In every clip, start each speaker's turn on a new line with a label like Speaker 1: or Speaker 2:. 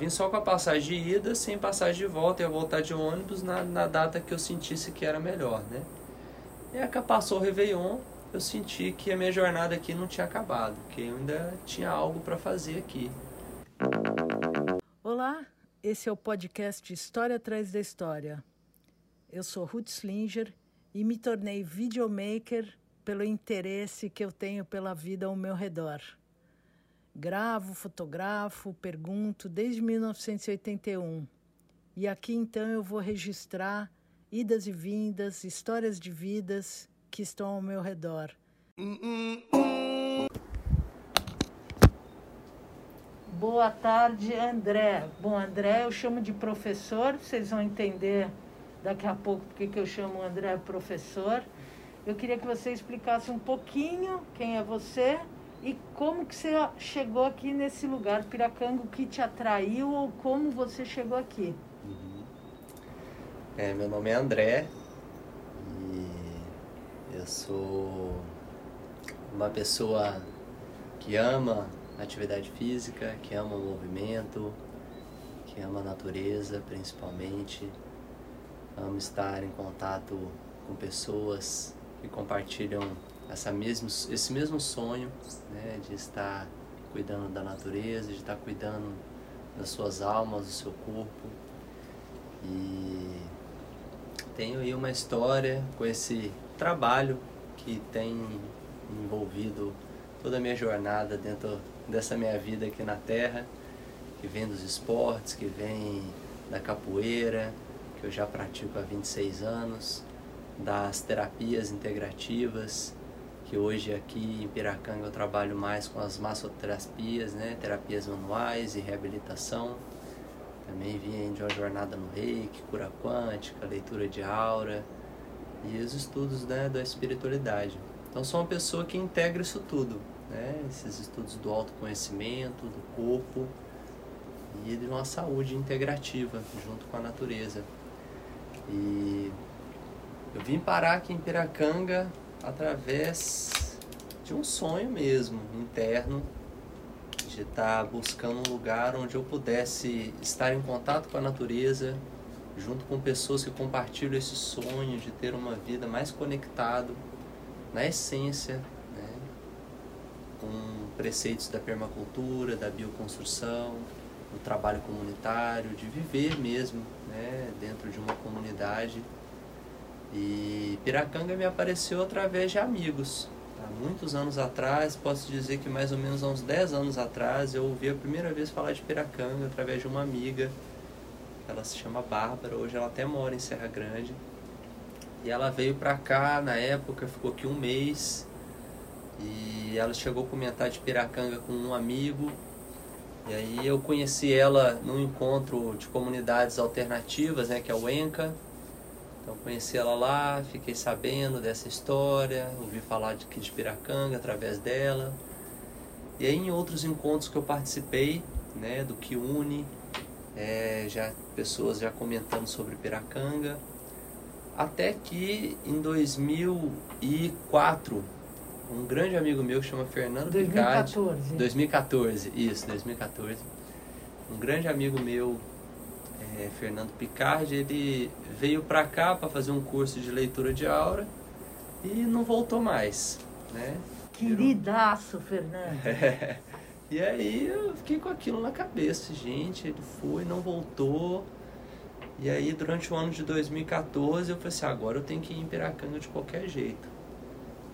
Speaker 1: Vim só com a passagem de ida, sem passagem de volta, ia voltar de ônibus na, na data que eu sentisse que era melhor, né? E aí passou o Réveillon, eu senti que a minha jornada aqui não tinha acabado, que eu ainda tinha algo para fazer aqui.
Speaker 2: Olá, esse é o podcast História Atrás da História. Eu sou Ruth Slinger e me tornei videomaker pelo interesse que eu tenho pela vida ao meu redor. Gravo, fotografo, pergunto desde 1981. E aqui então eu vou registrar idas e vindas, histórias de vidas que estão ao meu redor. Boa tarde, André. Bom, André eu chamo de professor, vocês vão entender daqui a pouco porque que eu chamo o André professor. Eu queria que você explicasse um pouquinho quem é você e como que você chegou aqui nesse lugar, Piracanga, o que te atraiu ou como você chegou aqui? Uhum.
Speaker 1: É, meu nome é André e eu sou uma pessoa que ama atividade física, que ama o movimento, que ama a natureza principalmente, amo estar em contato com pessoas que compartilham essa mesmo, esse mesmo sonho né, de estar cuidando da natureza, de estar cuidando das suas almas, do seu corpo. E tenho aí uma história com esse trabalho que tem envolvido toda a minha jornada dentro dessa minha vida aqui na Terra, que vem dos esportes, que vem da capoeira, que eu já pratico há 26 anos, das terapias integrativas, que hoje aqui em Piracanga eu trabalho mais com as massoterapias, né, terapias manuais e reabilitação. Também vim de uma jornada no reiki, cura quântica, leitura de aura e os estudos né, da espiritualidade. Então sou uma pessoa que integra isso tudo, né, esses estudos do autoconhecimento, do corpo e de uma saúde integrativa junto com a natureza. E eu vim parar aqui em Piracanga através de um sonho mesmo, interno, de estar buscando um lugar onde eu pudesse estar em contato com a natureza, junto com pessoas que compartilham esse sonho de ter uma vida mais conectado na essência, né, com preceitos da permacultura, da bioconstrução, do trabalho comunitário, de viver mesmo né, dentro de uma comunidade e Piracanga me apareceu através de amigos. Há muitos anos atrás, posso dizer que mais ou menos há uns 10 anos atrás, eu ouvi a primeira vez falar de Piracanga através de uma amiga. Ela se chama Bárbara, hoje ela até mora em Serra Grande. E ela veio pra cá na época, ficou aqui um mês. E ela chegou a comentar de Piracanga com um amigo. E aí eu conheci ela num encontro de comunidades alternativas, né, que é o ENCA então conheci ela lá, fiquei sabendo dessa história, ouvi falar de, de Piracanga através dela. E aí em outros encontros que eu participei, né, do que une, é, já pessoas já comentando sobre Piracanga, até que em 2004 um grande amigo meu que chama Fernando
Speaker 2: 2014.
Speaker 1: Picardi, 2014, isso, 2014. Um grande amigo meu é, Fernando Picardi, ele veio para cá para fazer um curso de leitura de aura e não voltou mais, né?
Speaker 2: Queridaço, Fernando.
Speaker 1: É. E aí eu fiquei com aquilo na cabeça, gente, ele foi, não voltou. E aí durante o ano de 2014 eu falei assim, agora eu tenho que ir em Piracanga de qualquer jeito.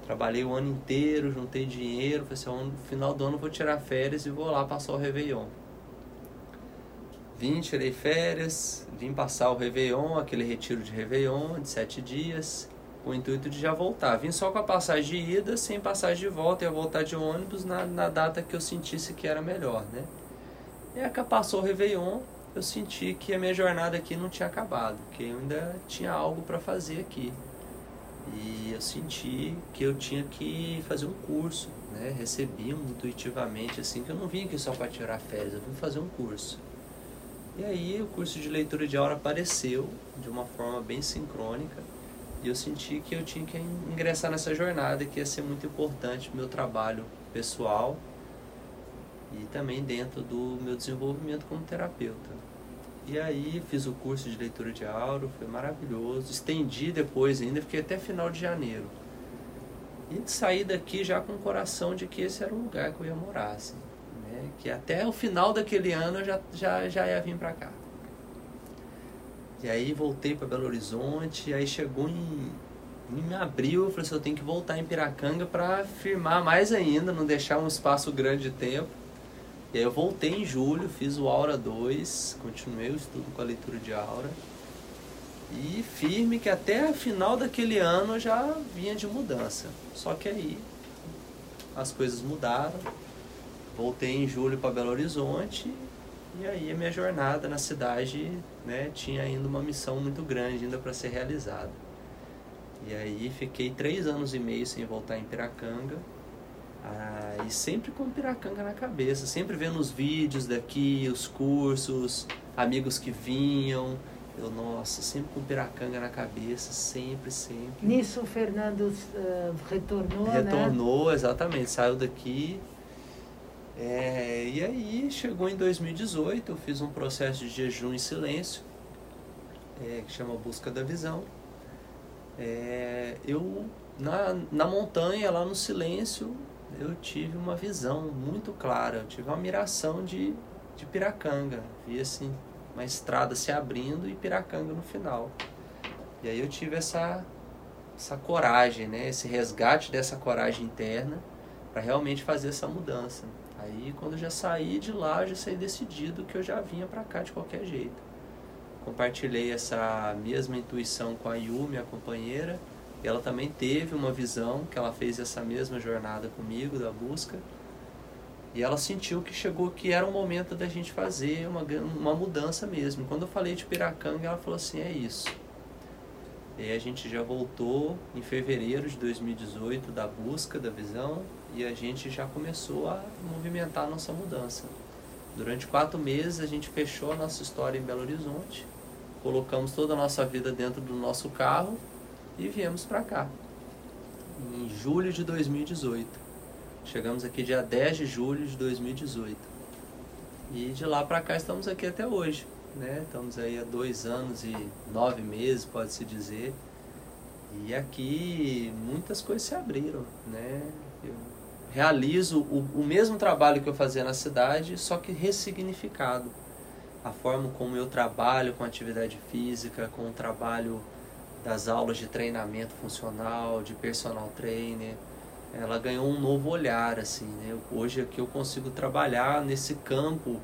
Speaker 1: Trabalhei o ano inteiro, juntei dinheiro, falei assim, no final do ano eu vou tirar férias e vou lá passar o Réveillon. Vim, tirei férias, vim passar o Réveillon, aquele retiro de Réveillon de sete dias, com o intuito de já voltar. Vim só com a passagem de ida, sem passagem de volta, ia voltar de ônibus na, na data que eu sentisse que era melhor, né? E aí passou o Réveillon, eu senti que a minha jornada aqui não tinha acabado, que eu ainda tinha algo para fazer aqui. E eu senti que eu tinha que fazer um curso, né? Recebi intuitivamente assim que eu não vim aqui só para tirar férias, eu vim fazer um curso. E aí o curso de leitura de aura apareceu de uma forma bem sincrônica e eu senti que eu tinha que ingressar nessa jornada que ia ser muito importante meu trabalho pessoal e também dentro do meu desenvolvimento como terapeuta. E aí fiz o curso de leitura de auro, foi maravilhoso. Estendi depois ainda, fiquei até final de janeiro. E saí daqui já com o coração de que esse era o lugar que eu ia morar, assim, né? Que até o final daquele ano eu já, já, já ia vir para cá. E aí voltei para Belo Horizonte, aí chegou em, em abril, eu falei assim, eu tenho que voltar em Piracanga para firmar mais ainda, não deixar um espaço grande de tempo. E aí eu voltei em julho, fiz o Aura 2, continuei o estudo com a leitura de Aura. E firme que até a final daquele ano já vinha de mudança. Só que aí as coisas mudaram. Voltei em julho para Belo Horizonte e aí a minha jornada na cidade né, tinha ainda uma missão muito grande ainda para ser realizada. E aí fiquei três anos e meio sem voltar em Piracanga ah, e sempre com Piracanga na cabeça, sempre vendo os vídeos daqui, os cursos, amigos que vinham. Eu, nossa, sempre com Piracanga na cabeça, sempre, sempre.
Speaker 2: Nisso o Fernando uh, retornou,
Speaker 1: né? Retornou, né? exatamente, saiu daqui. É, e aí chegou em 2018, eu fiz um processo de jejum em silêncio, é, que chama Busca da Visão. É, eu, na, na montanha, lá no silêncio, eu tive uma visão muito clara, eu tive uma miração de, de Piracanga. Vi assim, uma estrada se abrindo e Piracanga no final. E aí eu tive essa, essa coragem, né? esse resgate dessa coragem interna para realmente fazer essa mudança. Aí quando eu já saí de lá, eu já saí decidido que eu já vinha para cá de qualquer jeito. Compartilhei essa mesma intuição com a Yumi, a companheira, ela também teve uma visão que ela fez essa mesma jornada comigo da busca. E ela sentiu que chegou que era o momento da gente fazer uma, uma mudança mesmo. Quando eu falei de Piracanga, ela falou assim: é isso. E a gente já voltou em fevereiro de 2018 da busca da visão e a gente já começou a movimentar a nossa mudança. Durante quatro meses a gente fechou a nossa história em Belo Horizonte, colocamos toda a nossa vida dentro do nosso carro e viemos para cá, em julho de 2018. Chegamos aqui dia 10 de julho de 2018. E de lá para cá estamos aqui até hoje. Né? Estamos aí há dois anos e nove meses, pode-se dizer. E aqui muitas coisas se abriram. Né? Eu realizo o, o mesmo trabalho que eu fazia na cidade, só que ressignificado. A forma como eu trabalho com atividade física, com o trabalho das aulas de treinamento funcional, de personal trainer, ela ganhou um novo olhar assim, né? Hoje aqui eu consigo trabalhar nesse campo,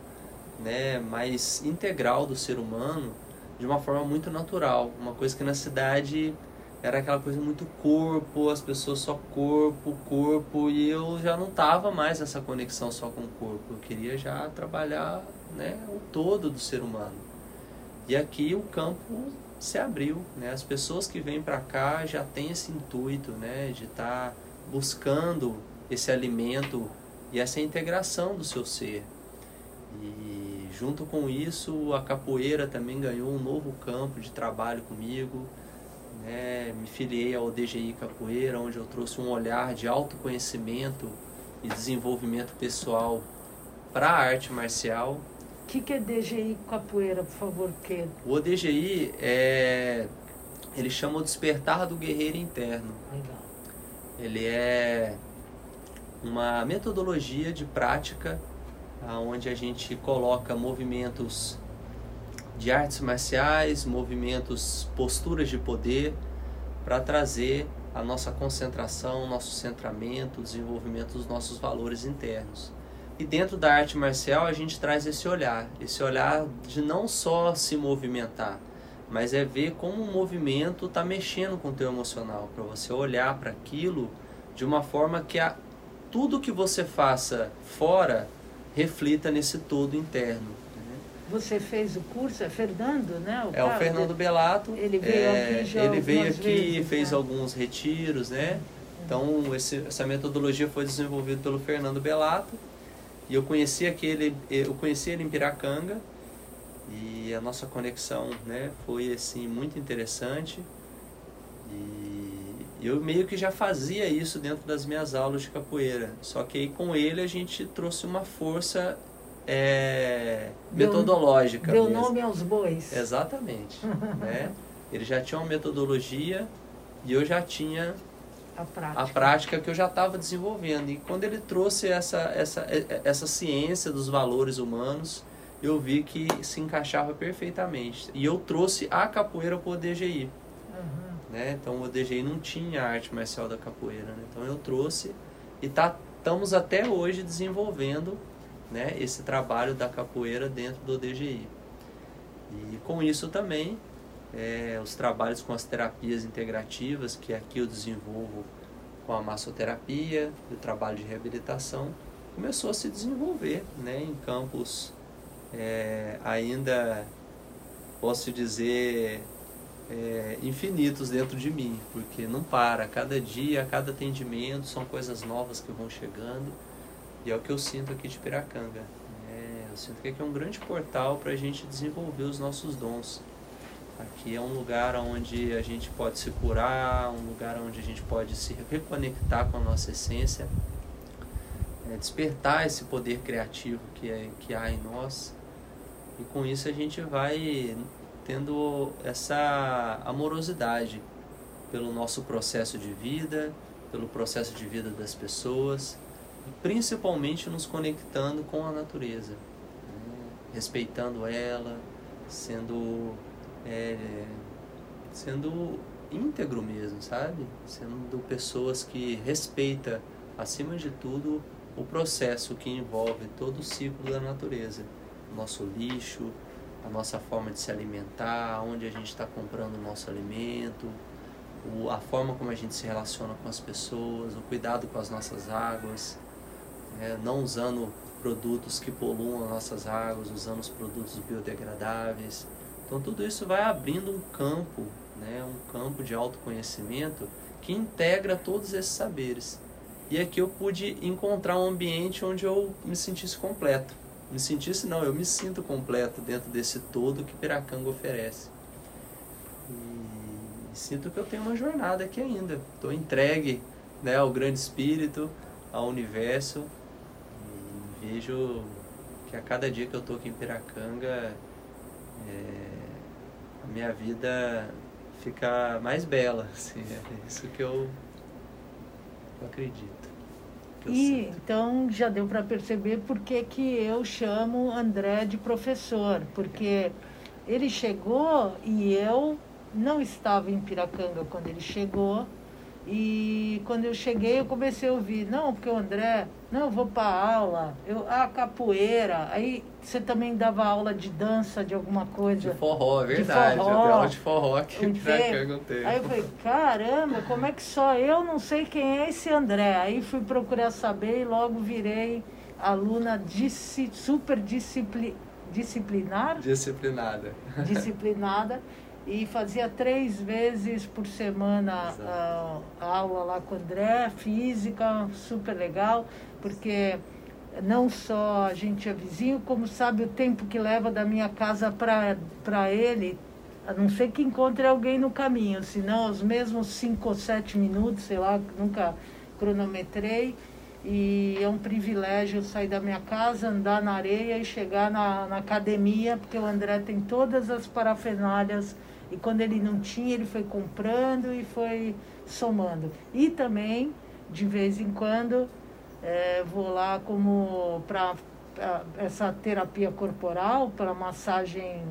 Speaker 1: né, mais integral do ser humano de uma forma muito natural, uma coisa que na cidade era aquela coisa muito corpo, as pessoas só corpo, corpo, e eu já não tava mais nessa conexão só com o corpo. Eu queria já trabalhar, né, o todo do ser humano. E aqui o campo se abriu, né? As pessoas que vêm para cá já têm esse intuito, né, de estar tá buscando esse alimento e essa integração do seu ser. E junto com isso, a capoeira também ganhou um novo campo de trabalho comigo. Né? Me filiei ao DGI Capoeira, onde eu trouxe um olhar de autoconhecimento e desenvolvimento pessoal para a arte marcial
Speaker 2: que, que é DGI Capoeira, por favor? Que...
Speaker 1: O DGI é. Ele chama o despertar do guerreiro interno.
Speaker 2: Legal.
Speaker 1: Ele é uma metodologia de prática onde a gente coloca movimentos de artes marciais, movimentos, posturas de poder para trazer a nossa concentração, nosso centramento, o desenvolvimento dos nossos valores internos. E dentro da arte marcial a gente traz esse olhar, esse olhar de não só se movimentar, mas é ver como o movimento está mexendo com o teu emocional, para você olhar para aquilo de uma forma que a, tudo que você faça fora reflita nesse todo interno.
Speaker 2: Né? Você fez o curso, é Fernando, né?
Speaker 1: O é o Fernando Belato.
Speaker 2: Ele veio
Speaker 1: é,
Speaker 2: aqui já
Speaker 1: Ele veio aqui,
Speaker 2: vezes,
Speaker 1: fez
Speaker 2: né?
Speaker 1: alguns retiros, né? Então esse, essa metodologia foi desenvolvida pelo Fernando Belato e eu conheci aquele, eu conheci ele em Piracanga e a nossa conexão, né, foi assim muito interessante. E, eu meio que já fazia isso dentro das minhas aulas de capoeira. Só que aí com ele a gente trouxe uma força é, metodológica.
Speaker 2: Deu mesmo. nome aos bois.
Speaker 1: Exatamente. né? Ele já tinha uma metodologia e eu já tinha
Speaker 2: a prática,
Speaker 1: a prática que eu já estava desenvolvendo. E quando ele trouxe essa, essa, essa ciência dos valores humanos, eu vi que se encaixava perfeitamente. E eu trouxe a capoeira para o DGI. Uhum. Né? Então o DGI não tinha arte marcial da capoeira. Né? Então eu trouxe e tá, estamos até hoje desenvolvendo né, esse trabalho da capoeira dentro do DGI. E com isso também é, os trabalhos com as terapias integrativas, que aqui eu desenvolvo com a massoterapia, o trabalho de reabilitação, começou a se desenvolver né, em campos é, ainda, posso dizer, é, infinitos dentro de mim, porque não para, cada dia, cada atendimento são coisas novas que vão chegando e é o que eu sinto aqui de Piracanga. É, eu sinto que aqui é um grande portal para a gente desenvolver os nossos dons. Aqui é um lugar onde a gente pode se curar, um lugar onde a gente pode se reconectar com a nossa essência, é, despertar esse poder criativo que, é, que há em nós. E com isso a gente vai tendo essa amorosidade pelo nosso processo de vida, pelo processo de vida das pessoas, e principalmente nos conectando com a natureza, né? respeitando ela, sendo é, sendo íntegro mesmo, sabe? Sendo pessoas que respeita acima de tudo o processo que envolve todo o ciclo da natureza, nosso lixo, a nossa forma de se alimentar, onde a gente está comprando o nosso alimento, o, a forma como a gente se relaciona com as pessoas, o cuidado com as nossas águas, né? não usando produtos que poluam as nossas águas, usando os produtos biodegradáveis. Então tudo isso vai abrindo um campo, né? um campo de autoconhecimento que integra todos esses saberes. E aqui eu pude encontrar um ambiente onde eu me sentisse completo me sentisse não, eu me sinto completo dentro desse todo que Piracanga oferece. E sinto que eu tenho uma jornada aqui ainda. Estou entregue né, ao grande espírito, ao universo. E vejo que a cada dia que eu estou aqui em Piracanga, é, a minha vida fica mais bela. Assim, é isso que eu, eu acredito.
Speaker 2: E então já deu para perceber por que, que eu chamo André de professor, porque ele chegou e eu não estava em Piracanga quando ele chegou. E quando eu cheguei, eu comecei a ouvir, não, porque o André, não, eu vou para aula, eu, a capoeira. Aí você também dava aula de dança, de alguma coisa.
Speaker 1: De forró, é verdade. De forró, eu aula de forró aqui em Piracanga
Speaker 2: Aí eu falei, caramba, como é que só eu não sei quem é esse André? Aí fui procurar saber e logo virei aluna disci, super discipli, disciplinar.
Speaker 1: Disciplinada.
Speaker 2: Disciplinada. E fazia três vezes por semana a, a, aula lá com o André, física, super legal, porque não só a gente é vizinho, como sabe o tempo que leva da minha casa para ele, a não ser que encontre alguém no caminho, senão os mesmos cinco ou sete minutos, sei lá, nunca cronometrei. E é um privilégio sair da minha casa, andar na areia e chegar na, na academia, porque o André tem todas as parafernálias e quando ele não tinha, ele foi comprando e foi somando. E também, de vez em quando, é, vou lá como para essa terapia corporal, para massagem.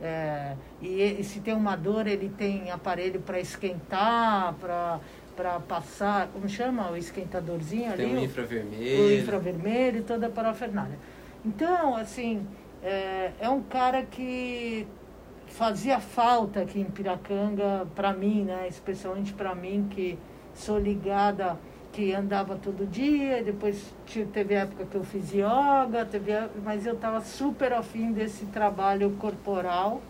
Speaker 2: É, e, e, se tem uma dor, ele tem aparelho para esquentar, para para passar, como chama o esquentadorzinho
Speaker 1: tem
Speaker 2: ali?
Speaker 1: Tem o infravermelho.
Speaker 2: O infravermelho, toda a parafernália. Então, assim, é, é um cara que fazia falta aqui em Piracanga para mim, né? Especialmente para mim que sou ligada, que andava todo dia, depois teve época que eu fiz yoga, teve, mas eu estava super afim desse trabalho corporal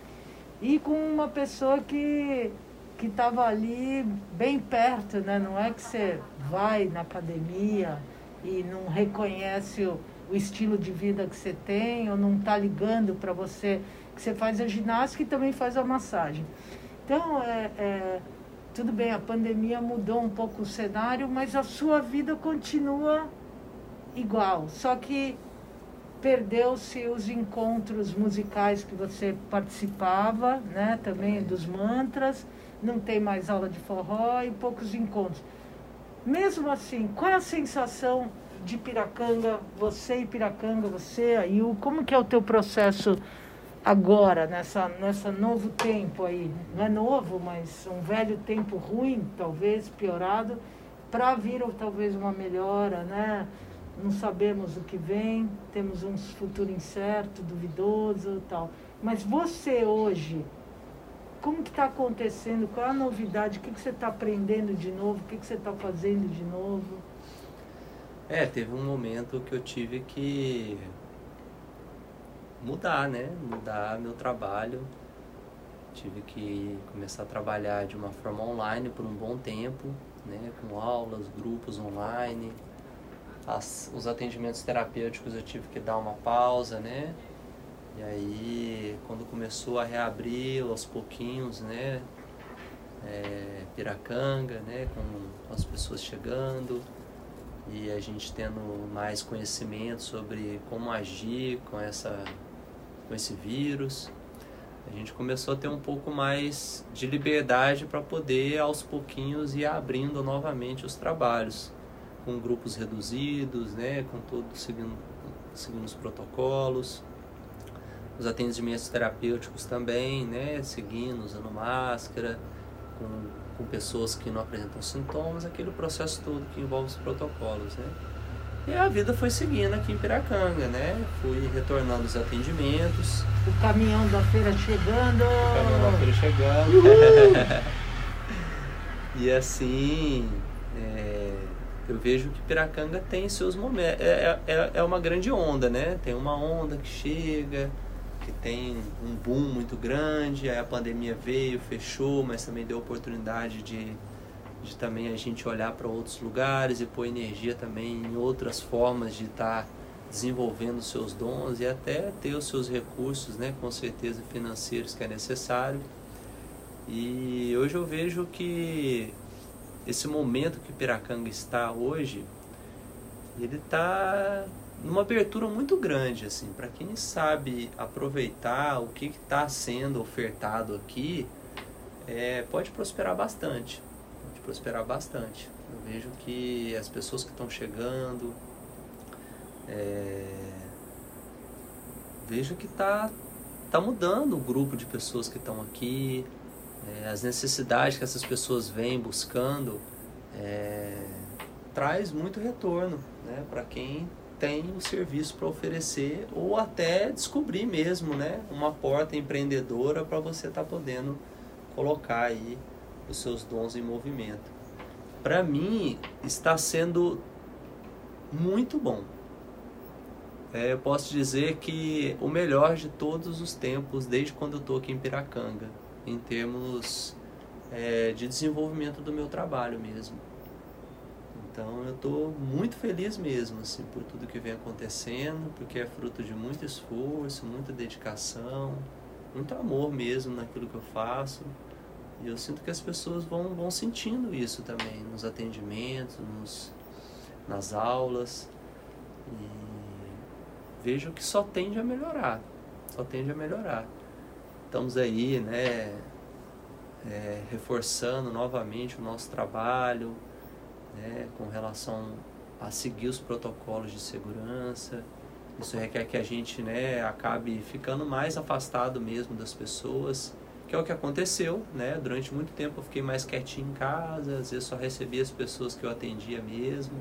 Speaker 2: e com uma pessoa que que estava ali bem perto, né? Não é que você vai na academia e não reconhece o, o estilo de vida que você tem ou não está ligando para você que você faz a ginástica e também faz a massagem. Então, é, é, tudo bem, a pandemia mudou um pouco o cenário, mas a sua vida continua igual. Só que perdeu-se os encontros musicais que você participava, né? Também dos mantras, não tem mais aula de forró e poucos encontros. Mesmo assim, qual é a sensação de Piracanga, você e Piracanga, você aí, como que é o teu processo agora, nessa, nessa novo tempo aí? Não é novo, mas um velho tempo ruim, talvez, piorado, para vir ou talvez uma melhora, né? não sabemos o que vem, temos um futuro incerto, duvidoso tal. Mas você hoje, como que está acontecendo? Qual é a novidade? O que, que você está aprendendo de novo? O que, que você está fazendo de novo?
Speaker 1: É, teve um momento que eu tive que mudar, né? Mudar meu trabalho. Tive que começar a trabalhar de uma forma online por um bom tempo, né? Com aulas, grupos online, as, os atendimentos terapêuticos eu tive que dar uma pausa, né? E aí, quando começou a reabrir aos pouquinhos, né? É, Piracanga, né? Com as pessoas chegando e a gente tendo mais conhecimento sobre como agir com, essa, com esse vírus. A gente começou a ter um pouco mais de liberdade para poder aos pouquinhos ir abrindo novamente os trabalhos com grupos reduzidos, né, com todos seguindo, seguindo os protocolos. Os atendimentos terapêuticos também, né, seguindo, usando máscara, com, com pessoas que não apresentam sintomas, aquele processo todo que envolve os protocolos, né. E a vida foi seguindo aqui em Piracanga, né? Fui retornando os atendimentos.
Speaker 2: O caminhão da feira chegando. O
Speaker 1: caminhão da feira chegando. e assim, é, eu vejo que Piracanga tem seus momentos. É, é, é uma grande onda, né? Tem uma onda que chega, que tem um boom muito grande, aí a pandemia veio, fechou, mas também deu oportunidade de, de também a gente olhar para outros lugares e pôr energia também em outras formas de estar tá desenvolvendo seus dons e até ter os seus recursos, né? Com certeza financeiros que é necessário. E hoje eu vejo que esse momento que Piracanga está hoje, ele está numa abertura muito grande assim para quem sabe aproveitar o que está sendo ofertado aqui é, pode prosperar bastante prosperar bastante. Eu vejo que as pessoas que estão chegando é, vejo que está tá mudando o grupo de pessoas que estão aqui é, as necessidades que essas pessoas vêm buscando é, traz muito retorno né, para quem tem o serviço para oferecer ou até descobrir mesmo né, uma porta empreendedora para você estar tá podendo colocar aí os seus dons em movimento. Para mim está sendo muito bom. É, eu posso dizer que o melhor de todos os tempos, desde quando eu estou aqui em Piracanga em termos é, de desenvolvimento do meu trabalho mesmo. Então eu estou muito feliz mesmo assim, por tudo que vem acontecendo, porque é fruto de muito esforço, muita dedicação, muito amor mesmo naquilo que eu faço. E eu sinto que as pessoas vão, vão sentindo isso também nos atendimentos, nos, nas aulas. E vejo que só tende a melhorar, só tende a melhorar estamos aí, né, é, reforçando novamente o nosso trabalho, né, com relação a seguir os protocolos de segurança. Isso requer que a gente, né, acabe ficando mais afastado mesmo das pessoas, que é o que aconteceu, né? Durante muito tempo eu fiquei mais quietinho em casa, às vezes só recebia as pessoas que eu atendia mesmo.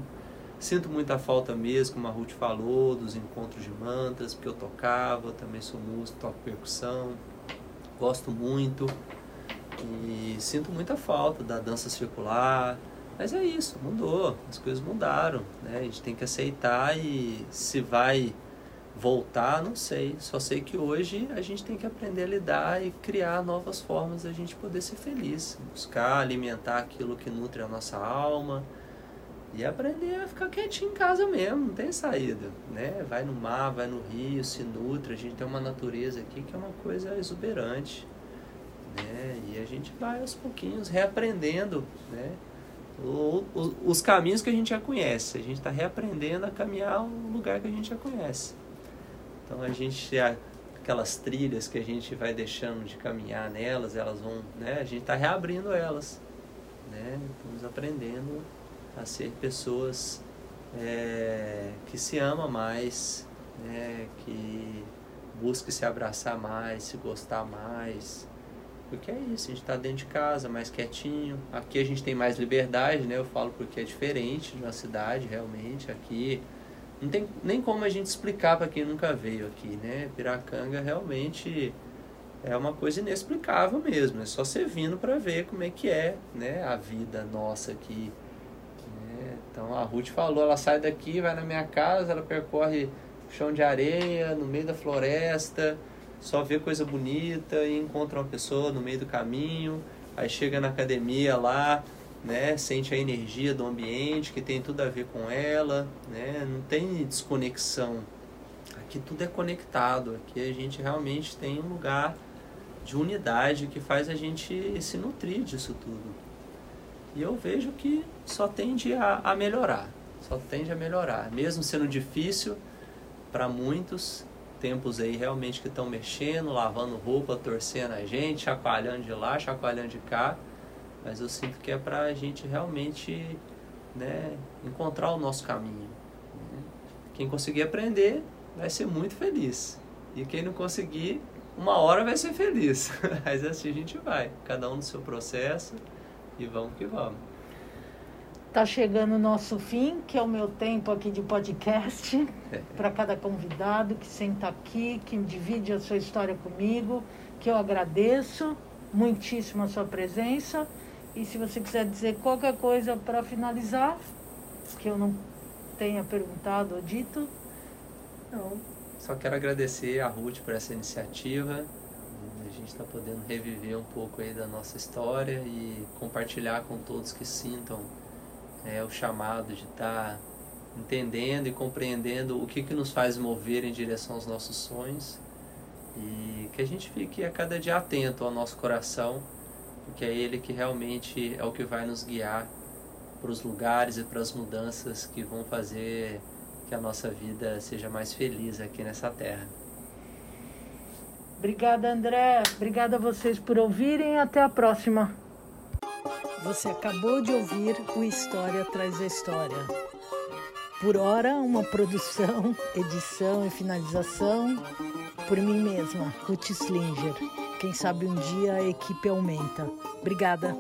Speaker 1: Sinto muita falta mesmo, como a Ruth falou, dos encontros de mantras, porque eu tocava, eu também sou músico, toco percussão gosto muito e sinto muita falta da dança circular. Mas é isso, mudou, as coisas mudaram, né? A gente tem que aceitar e se vai voltar, não sei. Só sei que hoje a gente tem que aprender a lidar e criar novas formas da gente poder ser feliz, buscar alimentar aquilo que nutre a nossa alma e aprender a ficar quietinho em casa mesmo, não tem saída, né? Vai no mar, vai no rio, se nutre, a gente tem uma natureza aqui que é uma coisa exuberante, Né? E a gente vai aos pouquinhos reaprendendo né? O, o, os caminhos que a gente já conhece. A gente está reaprendendo a caminhar o lugar que a gente já conhece. Então a gente aquelas trilhas que a gente vai deixando de caminhar nelas, elas vão, né? A gente está reabrindo elas, né? Estamos aprendendo a ser pessoas é, que se ama mais, né? Que busque se abraçar mais, se gostar mais, porque é isso, a gente está dentro de casa, mais quietinho. Aqui a gente tem mais liberdade, né? Eu falo porque é diferente de uma cidade, realmente. Aqui não tem nem como a gente explicar para quem nunca veio aqui, né? Piracanga realmente é uma coisa inexplicável mesmo. É só você vindo para ver como é que é, né? A vida nossa aqui. Né? Então a Ruth falou, ela sai daqui, vai na minha casa, ela percorre o chão de areia, no meio da floresta, só vê coisa bonita e encontra uma pessoa no meio do caminho. Aí chega na academia lá, né, sente a energia do ambiente que tem tudo a ver com ela, né, não tem desconexão. Aqui tudo é conectado, aqui a gente realmente tem um lugar de unidade que faz a gente se nutrir disso tudo. E eu vejo que só tende a, a melhorar, só tende a melhorar. Mesmo sendo difícil para muitos, tempos aí realmente que estão mexendo, lavando roupa, torcendo a gente, chacoalhando de lá, chacoalhando de cá mas eu sinto que é para a gente realmente né, encontrar o nosso caminho. Né? Quem conseguir aprender vai ser muito feliz. E quem não conseguir, uma hora vai ser feliz. Mas assim a gente vai, cada um no seu processo e vamos que vamos.
Speaker 2: Está chegando o nosso fim, que é o meu tempo aqui de podcast, para cada convidado que senta aqui, que divide a sua história comigo, que eu agradeço muitíssimo a sua presença e se você quiser dizer qualquer coisa para finalizar, que eu não tenha perguntado ou dito.
Speaker 1: Não. Só quero agradecer a Ruth por essa iniciativa. A gente está podendo reviver um pouco aí da nossa história e compartilhar com todos que sintam é, o chamado de estar tá entendendo e compreendendo o que, que nos faz mover em direção aos nossos sonhos e que a gente fique a cada dia atento ao nosso coração porque é Ele que realmente é o que vai nos guiar para os lugares e para as mudanças que vão fazer que a nossa vida seja mais feliz aqui nessa terra.
Speaker 2: Obrigada, André. Obrigada a vocês por ouvirem. Até a próxima. Você acabou de ouvir o História Traz a História. Por hora, uma produção, edição e finalização por mim mesma, Ruth Slinger. Quem sabe um dia a equipe aumenta. Obrigada.